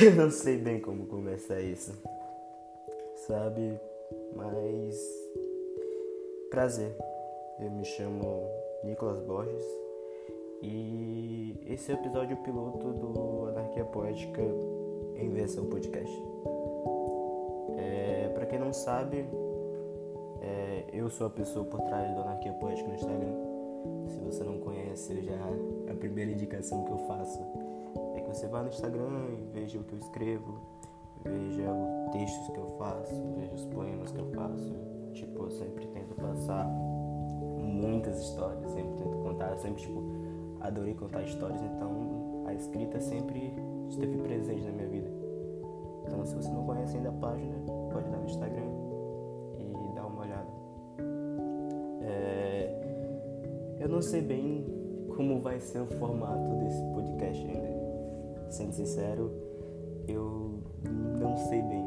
Eu não sei bem como começar isso, sabe? Mas. Prazer. Eu me chamo Nicolas Borges e esse é o episódio piloto do Anarquia Poética em versão podcast. É, para quem não sabe, é, eu sou a pessoa por trás do Anarquia Poética no Instagram. Se você não conhece, já é a primeira indicação que eu faço você vá no Instagram e veja o que eu escrevo, veja os textos que eu faço, veja os poemas que eu faço. Tipo, eu sempre tento passar muitas histórias, sempre tento contar, sempre tipo, adorei contar histórias, então a escrita sempre esteve presente na minha vida. Então se você não conhece ainda a página, pode dar no Instagram e dar uma olhada. É... Eu não sei bem como vai ser o formato desse podcast ainda. Sendo sincero, eu não sei bem.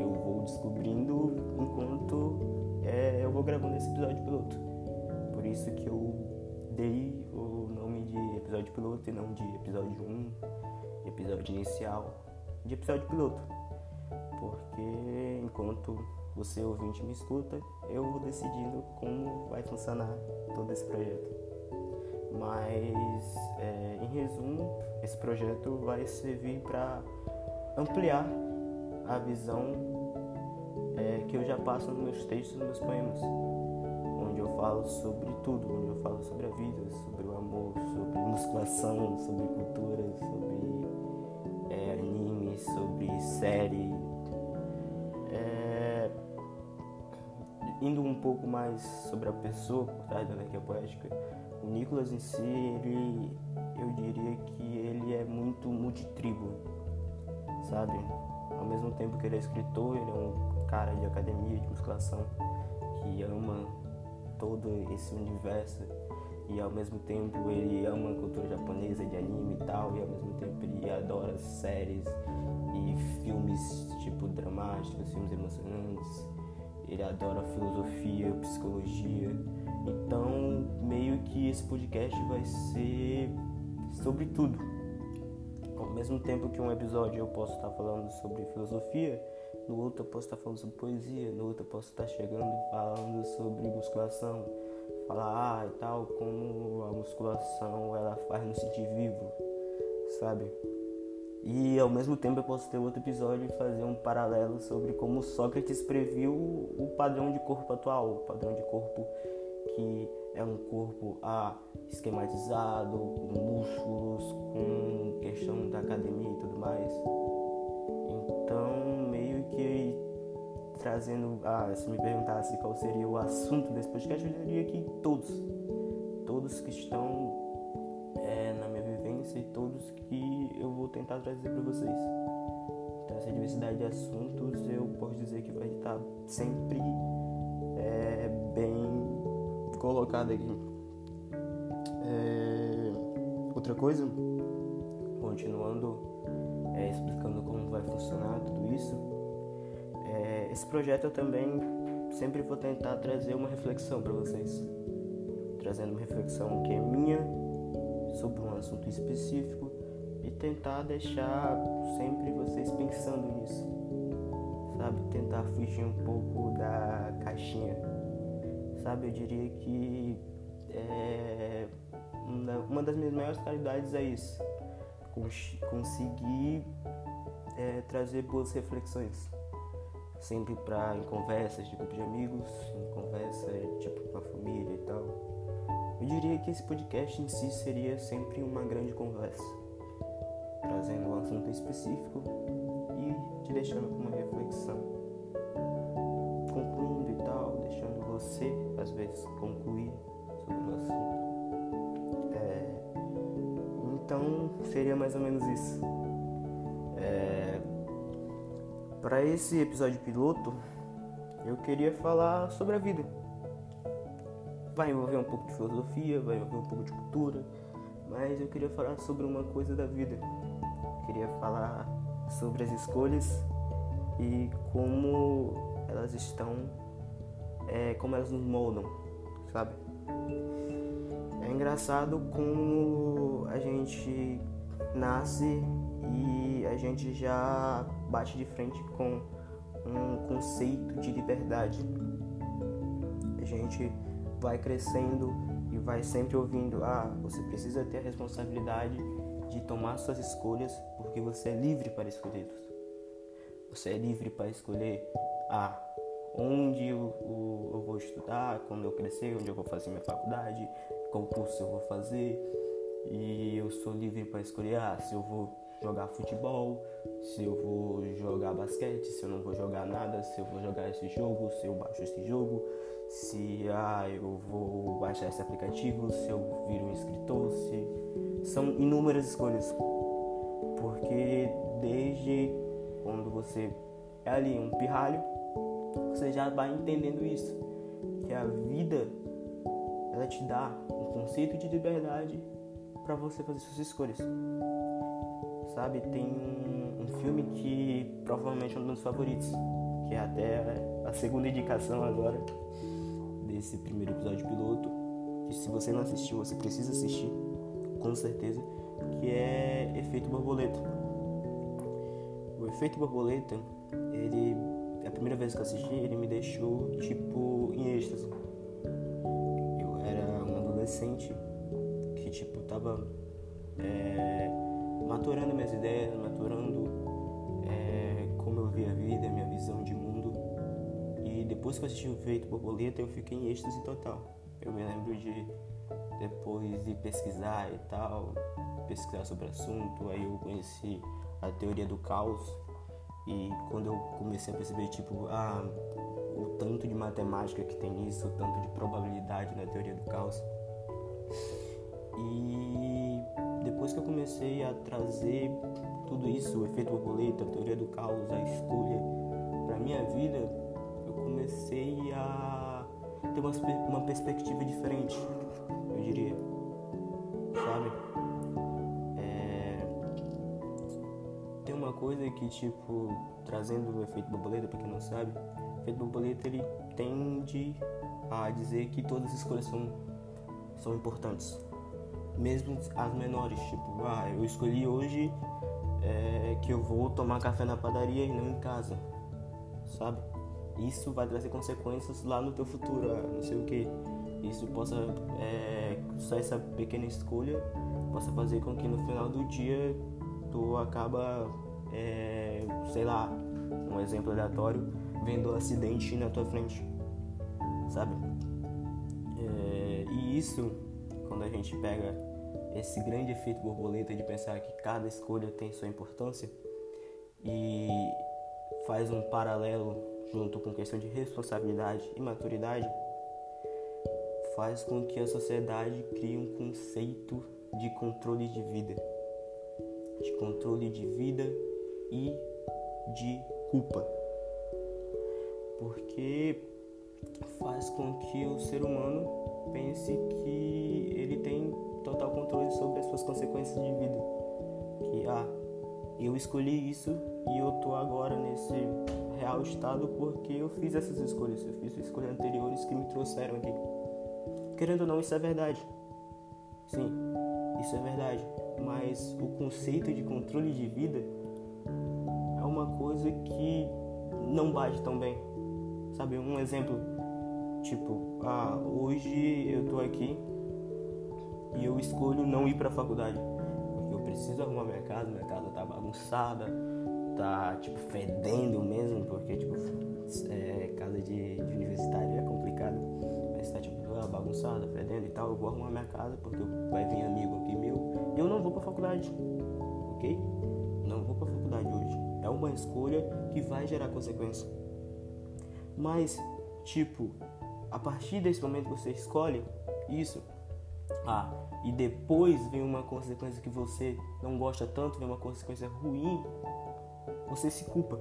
Eu vou descobrindo enquanto é, eu vou gravando esse episódio piloto. Por isso que eu dei o nome de episódio piloto e não de episódio 1, episódio inicial, de episódio piloto. Porque enquanto você ouvinte me escuta, eu vou decidindo como vai funcionar todo esse projeto. Mas, é, em resumo, esse projeto vai servir para ampliar a visão é, que eu já passo nos meus textos, nos meus poemas, onde eu falo sobre tudo, onde eu falo sobre a vida, sobre o amor, sobre musculação, sobre cultura, sobre é, anime, sobre série. É, indo um pouco mais sobre a pessoa por trás da anarquia poética, o Nicolas em si, ele, eu diria que ele é muito multitribo, sabe? Ao mesmo tempo que ele é escritor, ele é um cara de academia, de musculação, que ama todo esse universo e ao mesmo tempo ele ama a cultura japonesa de anime e tal, e ao mesmo tempo ele adora séries e filmes tipo dramáticos, filmes emocionantes. Ele adora filosofia, psicologia. Então, meio que esse podcast vai ser sobre tudo. Ao mesmo tempo que um episódio eu posso estar falando sobre filosofia, no outro eu posso estar falando sobre poesia, no outro eu posso estar chegando falando sobre musculação, falar ah, e tal, como a musculação ela faz nos sentir vivo, sabe? E ao mesmo tempo eu posso ter outro episódio e fazer um paralelo sobre como Sócrates previu o padrão de corpo atual, o padrão de corpo que é um corpo ah, esquematizado, com músculos, com questão da academia e tudo mais. Então, meio que trazendo. Ah, se me perguntasse qual seria o assunto desse podcast, eu diria que todos. Todos que estão é, na minha vivência e todos que eu vou tentar trazer para vocês. Então, essa diversidade de assuntos eu posso dizer que vai estar sempre é, bem colocado aqui. É, outra coisa, continuando é, explicando como vai funcionar tudo isso, é, esse projeto eu também sempre vou tentar trazer uma reflexão para vocês, trazendo uma reflexão que é minha sobre um assunto específico e tentar deixar sempre vocês pensando nisso, sabe? Tentar fugir um pouco da caixinha sabe? Eu diria que é, uma das minhas maiores qualidades é isso, conseguir é, trazer boas reflexões, sempre para em conversas de grupo de amigos, em conversa tipo com a família e tal. Eu diria que esse podcast em si seria sempre uma grande conversa, trazendo um assunto específico e te deixando com uma reflexão. você, às vezes, concluir sobre o assunto. É, então, seria mais ou menos isso. É, Para esse episódio piloto, eu queria falar sobre a vida. Vai envolver um pouco de filosofia, vai envolver um pouco de cultura, mas eu queria falar sobre uma coisa da vida. Eu queria falar sobre as escolhas e como elas estão é, como elas nos moldam, sabe? É engraçado como a gente nasce e a gente já bate de frente com um conceito de liberdade. A gente vai crescendo e vai sempre ouvindo: ah, você precisa ter a responsabilidade de tomar suas escolhas porque você é livre para escolhê-los. Você é livre para escolher ah, onde eu, eu, eu, vou estudar, quando eu crescer, onde eu vou fazer minha faculdade, qual curso eu vou fazer. E eu sou livre para escolher ah, se eu vou jogar futebol, se eu vou jogar basquete, se eu não vou jogar nada, se eu vou jogar esse jogo, se eu baixo esse jogo, se ah, eu vou baixar esse aplicativo, se eu viro um escritor, se são inúmeras escolhas. Porque desde quando você é ali um pirralho, você já vai entendendo isso, que a vida ela te dá um conceito de liberdade para você fazer suas escolhas. Sabe, tem um, um, filme que provavelmente é um dos favoritos, que é até a segunda indicação agora desse primeiro episódio piloto, que se você não assistiu, você precisa assistir, com certeza, que é Efeito Borboleta. O Efeito Borboleta, ele a primeira vez que eu assisti, ele me deixou tipo em êxtase. Eu era um adolescente que tipo tava é, maturando minhas ideias, maturando é, como eu via a vida, minha visão de mundo. E depois que eu assisti o Feito Borboleta, eu fiquei em êxtase total. Eu me lembro de depois de pesquisar e tal, pesquisar sobre o assunto, aí eu conheci a teoria do caos e quando eu comecei a perceber, tipo, ah, o tanto de matemática que tem nisso, o tanto de probabilidade na teoria do caos. E depois que eu comecei a trazer tudo isso, o efeito borboleta, a teoria do caos, a escolha para minha vida, eu comecei a ter uma, uma perspectiva diferente, eu diria. Sabe? Coisa que, tipo, trazendo o efeito borboleta, pra quem não sabe, o efeito borboleta ele tende a dizer que todas as escolhas são, são importantes. Mesmo as menores, tipo, ah, eu escolhi hoje é, que eu vou tomar café na padaria e não em casa, sabe? Isso vai trazer consequências lá no teu futuro, ah, não sei o que. Isso possa, é, só essa pequena escolha possa fazer com que no final do dia tu acaba é, sei lá, um exemplo aleatório, vendo um acidente na tua frente, sabe? É, e isso, quando a gente pega esse grande efeito borboleta de pensar que cada escolha tem sua importância e faz um paralelo junto com questão de responsabilidade e maturidade, faz com que a sociedade crie um conceito de controle de vida, de controle de vida e de culpa. Porque faz com que o ser humano pense que ele tem total controle sobre as suas consequências de vida. Que ah, eu escolhi isso e eu tô agora nesse real estado porque eu fiz essas escolhas, eu fiz escolhas anteriores que me trouxeram aqui. Querendo ou não, isso é verdade. Sim, isso é verdade. Mas o conceito de controle de vida uma coisa que não bate tão bem. Sabe, um exemplo, tipo, ah, hoje eu tô aqui e eu escolho não ir pra faculdade. Porque eu preciso arrumar minha casa, minha casa tá bagunçada, tá, tipo, fedendo mesmo, porque, tipo, é, casa de, de universitário é complicado. Mas tá, tipo, ah, bagunçada, fedendo e tal, eu vou arrumar minha casa porque vai vir amigo aqui meu e eu não vou pra faculdade, ok? Escolha que vai gerar consequência. Mas, tipo, a partir desse momento você escolhe isso, ah, e depois vem uma consequência que você não gosta tanto, vem uma consequência ruim, você se culpa.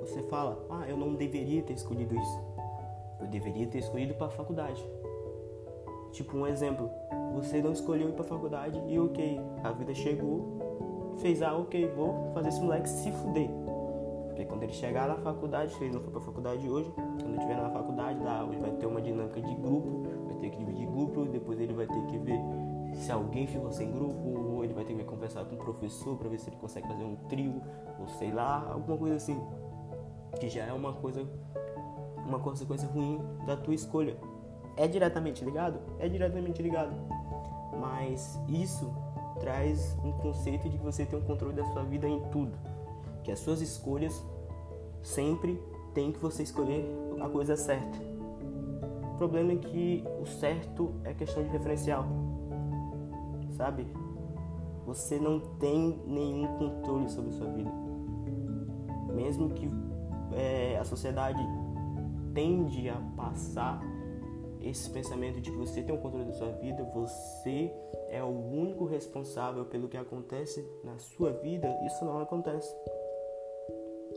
Você fala: "Ah, eu não deveria ter escolhido isso. Eu deveria ter escolhido para a faculdade." Tipo um exemplo, você não escolheu ir para a faculdade e OK, a vida chegou fez, ah, ok, vou fazer esse moleque se fuder. Porque quando ele chegar na faculdade, se ele não for pra faculdade hoje, quando ele estiver na faculdade, lá, hoje vai ter uma dinâmica de grupo, vai ter que dividir grupo, depois ele vai ter que ver se alguém ficou sem grupo, ele vai ter que conversar com o professor para ver se ele consegue fazer um trio, ou sei lá, alguma coisa assim. Que já é uma coisa, uma consequência ruim da tua escolha. É diretamente ligado? É diretamente ligado. Mas isso traz um conceito de que você tem um controle da sua vida em tudo. Que as suas escolhas sempre tem que você escolher a coisa certa. O problema é que o certo é questão de referencial. Sabe? Você não tem nenhum controle sobre a sua vida. Mesmo que é, a sociedade tende a passar esse pensamento de que você tem o controle da sua vida, você é o único responsável pelo que acontece na sua vida, isso não acontece.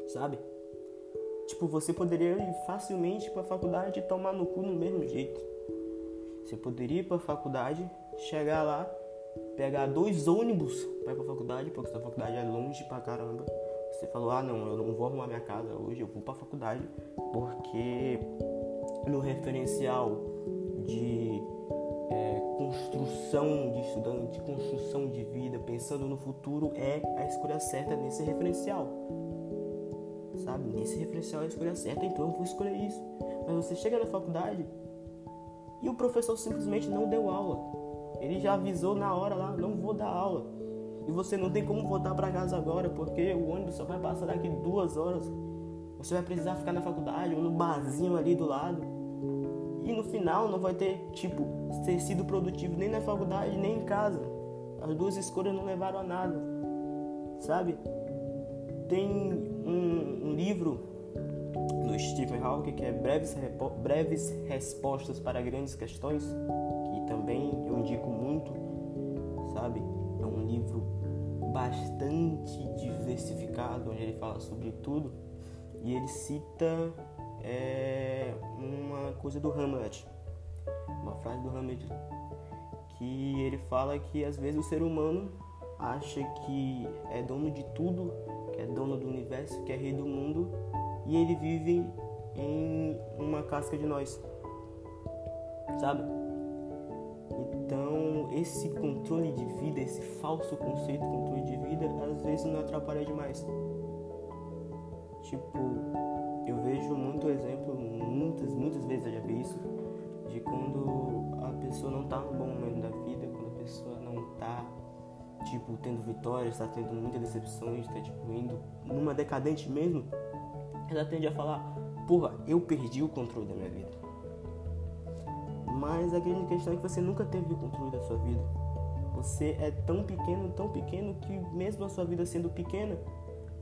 Sabe? Tipo, você poderia ir facilmente para a faculdade e tomar no cu no mesmo jeito. Você poderia ir para a faculdade, chegar lá, pegar dois ônibus para ir para a faculdade, porque sua faculdade é longe pra caramba. Você falou: "Ah, não, eu não vou arrumar minha casa hoje, eu vou para a faculdade, porque no referencial de é, construção de estudante, construção de vida, pensando no futuro, é a escolha certa nesse referencial. Sabe? Nesse referencial é a escolha certa, então eu vou escolher isso. Mas você chega na faculdade e o professor simplesmente não deu aula. Ele já avisou na hora lá, não vou dar aula. E você não tem como voltar para casa agora, porque o ônibus só vai passar daqui duas horas. Você vai precisar ficar na faculdade ou no barzinho ali do lado e no final não vai ter, tipo, ter sido produtivo nem na faculdade, nem em casa. As duas escolhas não levaram a nada. Sabe? Tem um, um livro no Stephen Hawking que é Breves, Breves Respostas para Grandes Questões, que também eu indico muito, sabe? É um livro bastante diversificado, onde ele fala sobre tudo e ele cita é uma coisa do Hamlet, uma frase do Hamlet, que ele fala que às vezes o ser humano acha que é dono de tudo, que é dono do universo, que é rei do mundo, e ele vive em uma casca de nós, sabe? Então, esse controle de vida, esse falso conceito de controle de vida, às vezes não atrapalha demais. Tipo, eu vejo muito exemplo, muitas, muitas vezes eu já vi isso, de quando a pessoa não tá num bom momento da vida, quando a pessoa não tá, tipo, tendo vitórias, tá tendo muitas decepções, tá, tipo, indo numa decadente mesmo, ela tende a falar, porra, eu perdi o controle da minha vida. Mas a grande questão é que você nunca teve o controle da sua vida. Você é tão pequeno, tão pequeno que mesmo a sua vida sendo pequena,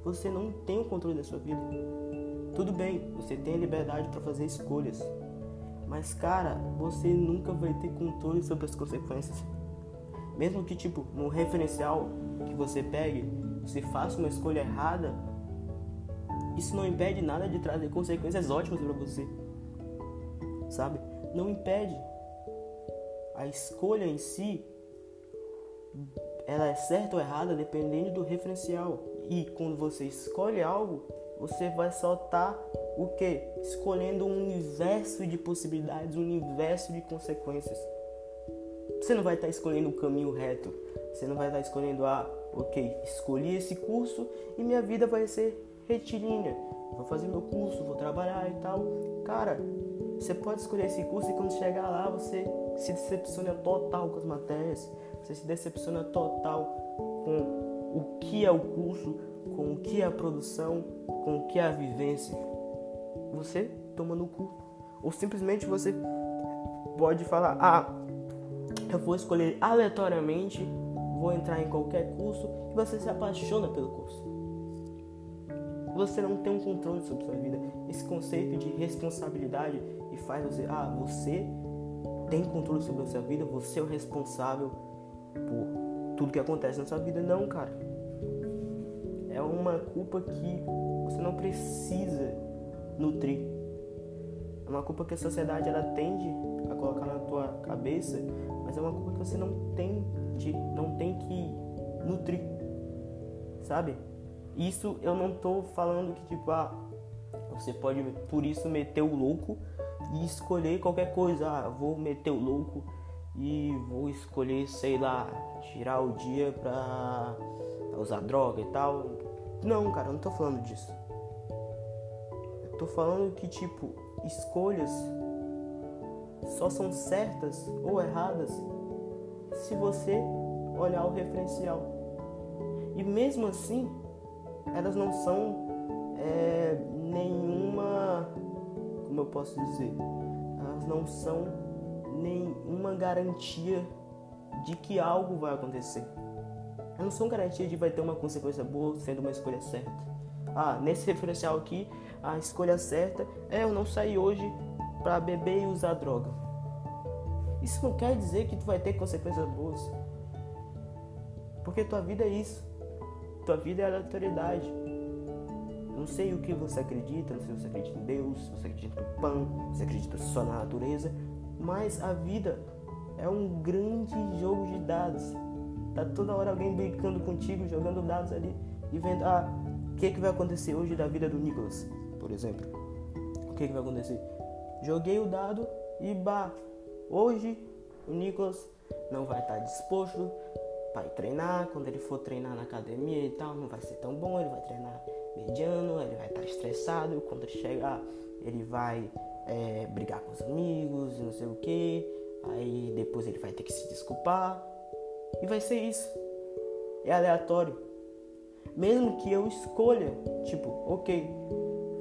você não tem o controle da sua vida. Tudo bem, você tem a liberdade para fazer escolhas, mas cara, você nunca vai ter controle sobre as consequências. Mesmo que tipo no referencial que você pegue, você faça uma escolha errada, isso não impede nada de trazer consequências ótimas para você. Sabe? Não impede. A escolha em si ela é certa ou errada dependendo do referencial. E quando você escolhe algo, você vai tá, o que? Escolhendo um universo de possibilidades, um universo de consequências. Você não vai estar tá escolhendo o caminho reto. Você não vai estar tá escolhendo, ah, ok, escolhi esse curso e minha vida vai ser retilínea. Vou fazer meu curso, vou trabalhar e tal. Cara, você pode escolher esse curso e quando chegar lá você se decepciona total com as matérias. Você se decepciona total com o que é o curso, com o que é a produção, com o que é a vivência, você toma no cu. Ou simplesmente você pode falar: ah, eu vou escolher aleatoriamente, vou entrar em qualquer curso e você se apaixona pelo curso. Você não tem um controle sobre sua vida. Esse conceito de responsabilidade e faz você, ah, você tem controle sobre a sua vida, você é o responsável por tudo que acontece na sua vida. Não, cara é uma culpa que você não precisa nutrir. É uma culpa que a sociedade ela tende a colocar na tua cabeça, mas é uma culpa que você não tem de, não tem que nutrir. Sabe? Isso eu não tô falando que tipo, ah, você pode por isso meter o louco e escolher qualquer coisa. Ah, vou meter o louco e vou escolher, sei lá, tirar o dia pra usar droga e tal. Não, cara, eu não tô falando disso. Eu tô falando que, tipo, escolhas só são certas ou erradas se você olhar o referencial. E mesmo assim, elas não são é, nenhuma. Como eu posso dizer? Elas não são nenhuma garantia de que algo vai acontecer. Elas não são garantia de vai ter uma consequência boa sendo uma escolha certa. Ah, nesse referencial aqui, a escolha certa é eu não sair hoje para beber e usar droga. Isso não quer dizer que tu vai ter consequências boas. Porque tua vida é isso. Tua vida é a autoridade. Não sei o que você acredita, não sei se você acredita em Deus, se você acredita no pão, se você acredita só na natureza, mas a vida é um grande jogo de dados. Tá toda hora alguém brincando contigo, jogando dados ali e vendo, ah, o que, que vai acontecer hoje da vida do Nicholas, por exemplo. O que, que vai acontecer? Joguei o dado e bah, hoje o Nicholas não vai estar disposto para ir treinar. Quando ele for treinar na academia e tal, não vai ser tão bom, ele vai treinar mediano, ele vai estar estressado. Quando ele chegar, ele vai é, brigar com os amigos, não sei o que. Aí depois ele vai ter que se desculpar. E vai ser isso. É aleatório. Mesmo que eu escolha, tipo, ok,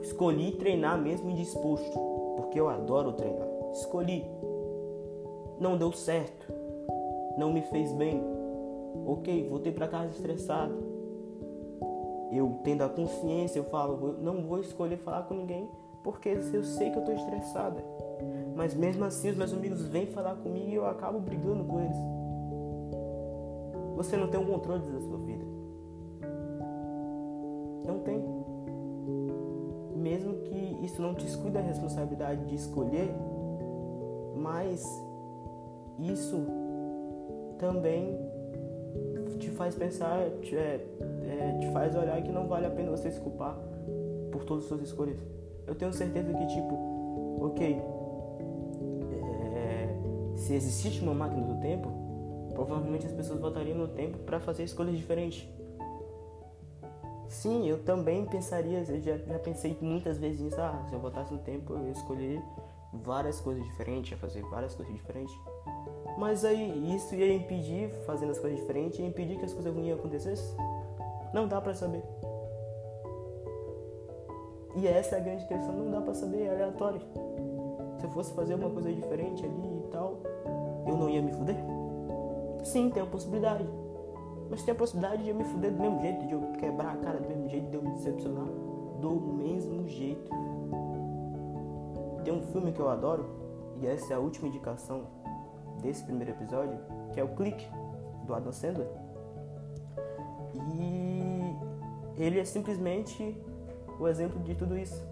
escolhi treinar mesmo indisposto, porque eu adoro treinar. Escolhi. Não deu certo. Não me fez bem. Ok, voltei para casa estressado. Eu tendo a consciência, eu falo, não vou escolher falar com ninguém porque eu sei que eu estou estressada. Mas mesmo assim, os meus amigos vêm falar comigo e eu acabo brigando com eles. Você não tem o controle da sua vida. Não tem. Isso não te exclua da responsabilidade de escolher, mas isso também te faz pensar, te, é, é, te faz olhar que não vale a pena você se culpar por todas as suas escolhas eu tenho certeza que, tipo, ok, é, se existisse uma máquina do tempo, provavelmente as pessoas voltariam no tempo para fazer escolhas diferentes. Sim, eu também pensaria, eu já, já pensei muitas vezes nisso, ah, se eu voltasse no tempo eu ia escolher várias coisas diferentes, ia fazer várias coisas diferentes. Mas aí isso ia impedir, fazendo as coisas diferentes, ia impedir que as coisas ruins acontecessem? Não dá para saber. E essa é a grande questão, não dá para saber, é aleatório. Se eu fosse fazer uma coisa diferente ali e tal, eu não ia me fuder? Sim, tem a possibilidade. Mas tem a possibilidade de eu me fuder do mesmo jeito, de eu decepcionar do mesmo jeito. Tem um filme que eu adoro, e essa é a última indicação desse primeiro episódio, que é o Clique, do Adam Sandler. E ele é simplesmente o exemplo de tudo isso,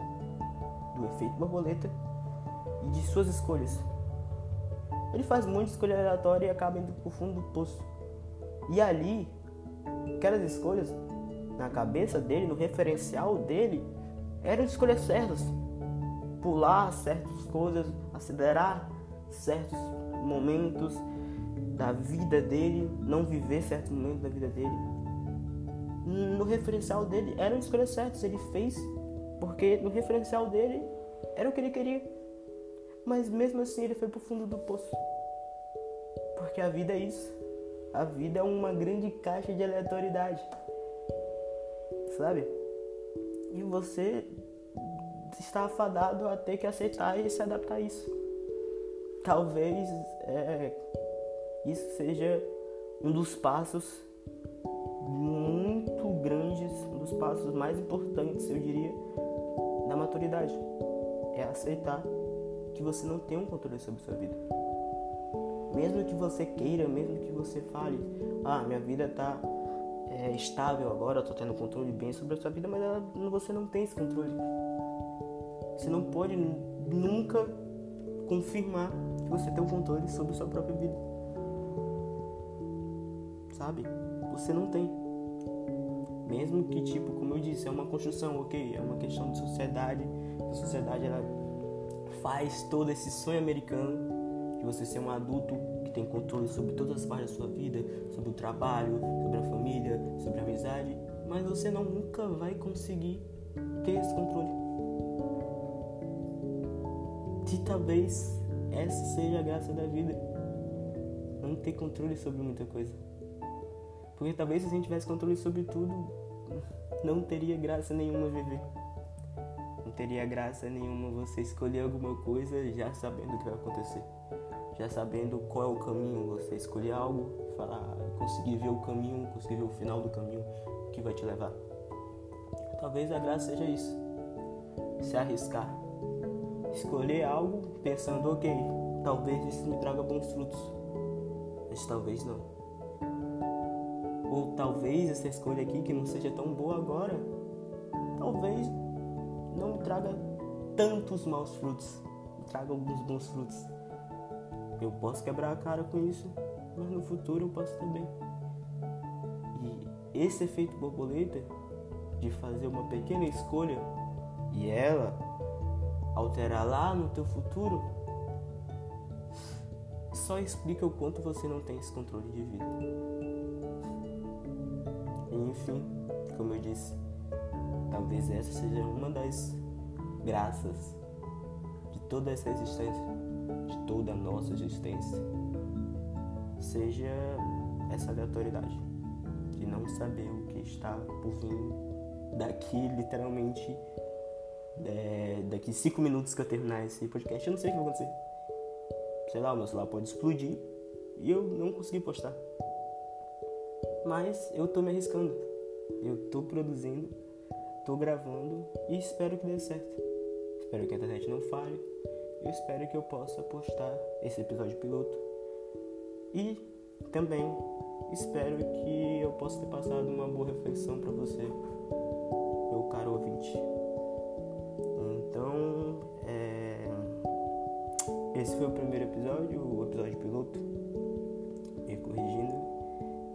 do efeito borboleta e de suas escolhas. Ele faz muita escolha aleatória e acaba indo pro fundo do poço. E ali, aquelas escolhas na cabeça dele, no referencial dele, eram escolhas certas. Pular certas coisas, acelerar certos momentos da vida dele, não viver certos momentos da vida dele no referencial dele eram escolhas certas. Ele fez porque no referencial dele era o que ele queria. Mas mesmo assim ele foi pro fundo do poço. Porque a vida é isso. A vida é uma grande caixa de aleatoriedade. Sabe? E você está afadado a ter que aceitar e se adaptar a isso. Talvez é, isso seja um dos passos muito grandes, um dos passos mais importantes, eu diria, da maturidade. É aceitar que você não tem um controle sobre a sua vida. Mesmo que você queira, mesmo que você fale, ah, minha vida tá é, estável agora, eu tô tendo controle bem sobre a sua vida, mas ela, você não tem esse controle. Você não pode nunca confirmar que você tem o um controle sobre a sua própria vida. Sabe? Você não tem. Mesmo que, tipo, como eu disse, é uma construção, ok? É uma questão de sociedade. A sociedade, ela faz todo esse sonho americano de você ser um adulto tem controle sobre todas as partes da sua vida, sobre o trabalho, sobre a família, sobre a amizade, mas você não nunca vai conseguir ter esse controle. E talvez essa seja a graça da vida. Não ter controle sobre muita coisa. Porque talvez se a gente tivesse controle sobre tudo, não teria graça nenhuma viver. Não teria graça nenhuma você escolher alguma coisa já sabendo o que vai acontecer. Já sabendo qual é o caminho, você escolher algo, falar, conseguir ver o caminho, conseguir ver o final do caminho que vai te levar. Talvez a graça seja isso. Se arriscar. Escolher algo pensando, ok, talvez isso me traga bons frutos. Mas talvez não. Ou talvez essa escolha aqui, que não seja tão boa agora, talvez não me traga tantos maus frutos, me traga alguns bons frutos. Eu posso quebrar a cara com isso, mas no futuro eu posso também. E esse efeito borboleta de fazer uma pequena escolha e ela alterar lá no teu futuro só explica o quanto você não tem esse controle de vida. Enfim, como eu disse, talvez essa seja uma das graças de toda essa existência, toda a nossa existência, seja essa aleatoriedade de não saber o que está por vir daqui, literalmente, é, daqui cinco minutos que eu terminar esse podcast, eu não sei o que vai acontecer. Sei lá, o meu celular pode explodir e eu não conseguir postar. Mas eu tô me arriscando. Eu tô produzindo, tô gravando e espero que dê certo. Espero que a internet não falhe. Eu espero que eu possa postar esse episódio piloto. E também espero que eu possa ter passado uma boa reflexão para você, meu caro ouvinte. Então, é... esse foi o primeiro episódio, o episódio piloto, me corrigindo.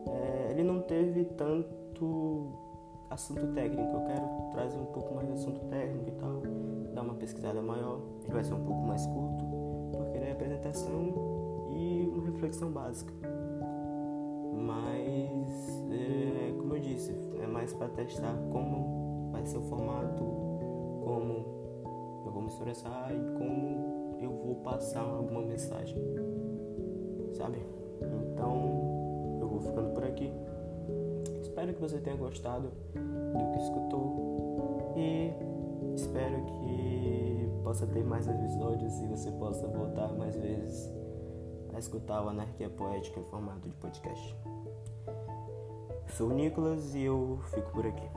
É... Ele não teve tanto assunto técnico, eu quero trazer um pouco mais de assunto técnico e tal, dar uma pesquisada maior. Ele vai ser um pouco mais curto, porque é apresentação e uma reflexão básica. Mas, é, como eu disse, é mais para testar como vai ser o formato, como eu vou me expressar e como eu vou passar alguma mensagem, sabe? Então, eu vou ficando por aqui. Espero que você tenha gostado do que escutou e espero que possa ter mais episódios e você possa voltar mais vezes a escutar o Anarquia Poética em formato de podcast. Sou o Nicolas e eu fico por aqui.